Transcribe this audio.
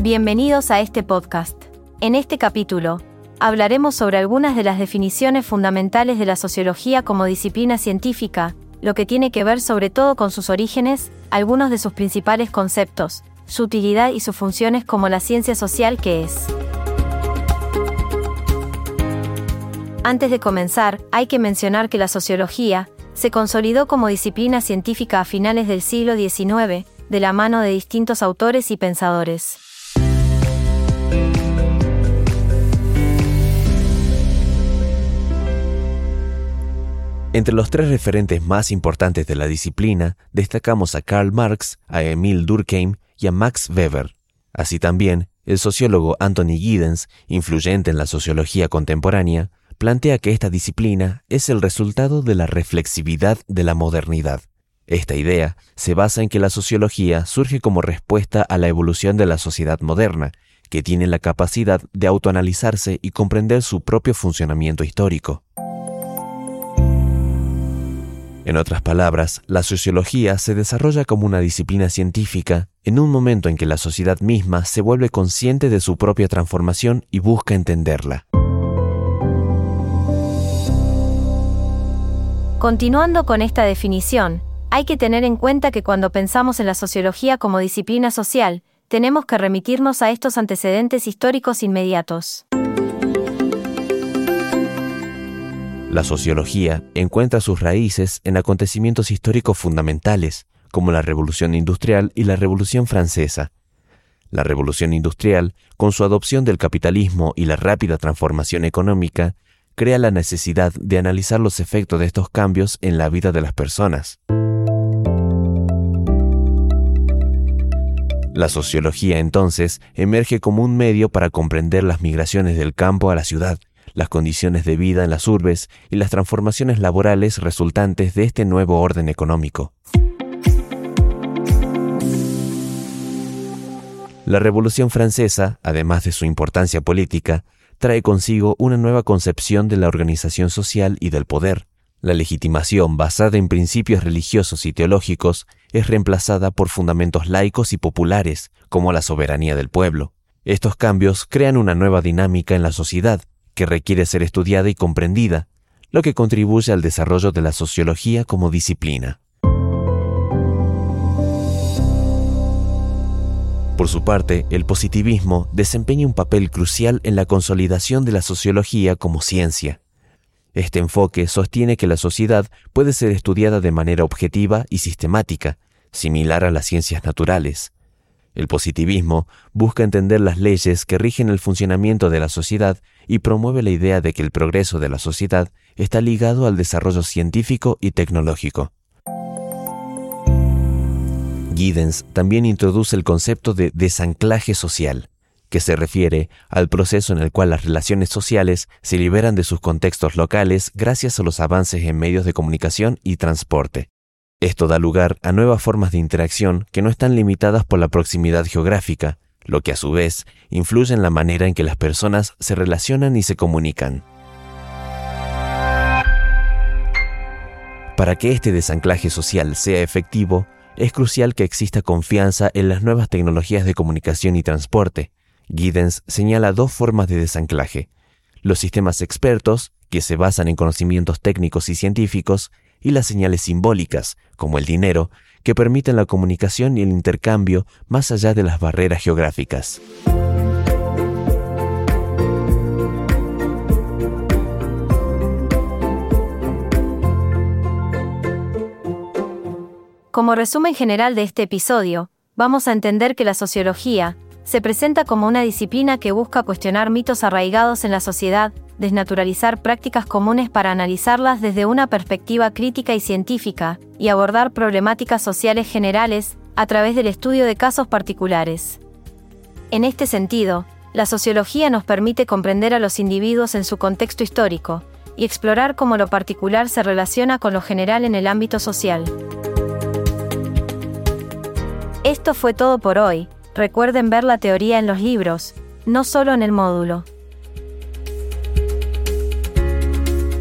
Bienvenidos a este podcast. En este capítulo, hablaremos sobre algunas de las definiciones fundamentales de la sociología como disciplina científica, lo que tiene que ver sobre todo con sus orígenes, algunos de sus principales conceptos, su utilidad y sus funciones como la ciencia social que es. Antes de comenzar, hay que mencionar que la sociología se consolidó como disciplina científica a finales del siglo XIX, de la mano de distintos autores y pensadores. Entre los tres referentes más importantes de la disciplina destacamos a Karl Marx, a Emil Durkheim y a Max Weber. Así también, el sociólogo Anthony Giddens, influyente en la sociología contemporánea, plantea que esta disciplina es el resultado de la reflexividad de la modernidad. Esta idea se basa en que la sociología surge como respuesta a la evolución de la sociedad moderna, que tiene la capacidad de autoanalizarse y comprender su propio funcionamiento histórico. En otras palabras, la sociología se desarrolla como una disciplina científica en un momento en que la sociedad misma se vuelve consciente de su propia transformación y busca entenderla. Continuando con esta definición, hay que tener en cuenta que cuando pensamos en la sociología como disciplina social, tenemos que remitirnos a estos antecedentes históricos inmediatos. La sociología encuentra sus raíces en acontecimientos históricos fundamentales, como la Revolución Industrial y la Revolución Francesa. La Revolución Industrial, con su adopción del capitalismo y la rápida transformación económica, crea la necesidad de analizar los efectos de estos cambios en la vida de las personas. La sociología entonces emerge como un medio para comprender las migraciones del campo a la ciudad, las condiciones de vida en las urbes y las transformaciones laborales resultantes de este nuevo orden económico. La Revolución Francesa, además de su importancia política, trae consigo una nueva concepción de la organización social y del poder. La legitimación basada en principios religiosos y teológicos es reemplazada por fundamentos laicos y populares, como la soberanía del pueblo. Estos cambios crean una nueva dinámica en la sociedad, que requiere ser estudiada y comprendida, lo que contribuye al desarrollo de la sociología como disciplina. Por su parte, el positivismo desempeña un papel crucial en la consolidación de la sociología como ciencia. Este enfoque sostiene que la sociedad puede ser estudiada de manera objetiva y sistemática, similar a las ciencias naturales. El positivismo busca entender las leyes que rigen el funcionamiento de la sociedad y promueve la idea de que el progreso de la sociedad está ligado al desarrollo científico y tecnológico. Giddens también introduce el concepto de desanclaje social, que se refiere al proceso en el cual las relaciones sociales se liberan de sus contextos locales gracias a los avances en medios de comunicación y transporte. Esto da lugar a nuevas formas de interacción que no están limitadas por la proximidad geográfica, lo que a su vez influye en la manera en que las personas se relacionan y se comunican. Para que este desanclaje social sea efectivo, es crucial que exista confianza en las nuevas tecnologías de comunicación y transporte. Giddens señala dos formas de desanclaje. Los sistemas expertos, que se basan en conocimientos técnicos y científicos, y las señales simbólicas, como el dinero, que permiten la comunicación y el intercambio más allá de las barreras geográficas. Como resumen general de este episodio, vamos a entender que la sociología se presenta como una disciplina que busca cuestionar mitos arraigados en la sociedad, desnaturalizar prácticas comunes para analizarlas desde una perspectiva crítica y científica, y abordar problemáticas sociales generales a través del estudio de casos particulares. En este sentido, la sociología nos permite comprender a los individuos en su contexto histórico, y explorar cómo lo particular se relaciona con lo general en el ámbito social. Esto fue todo por hoy, recuerden ver la teoría en los libros, no solo en el módulo.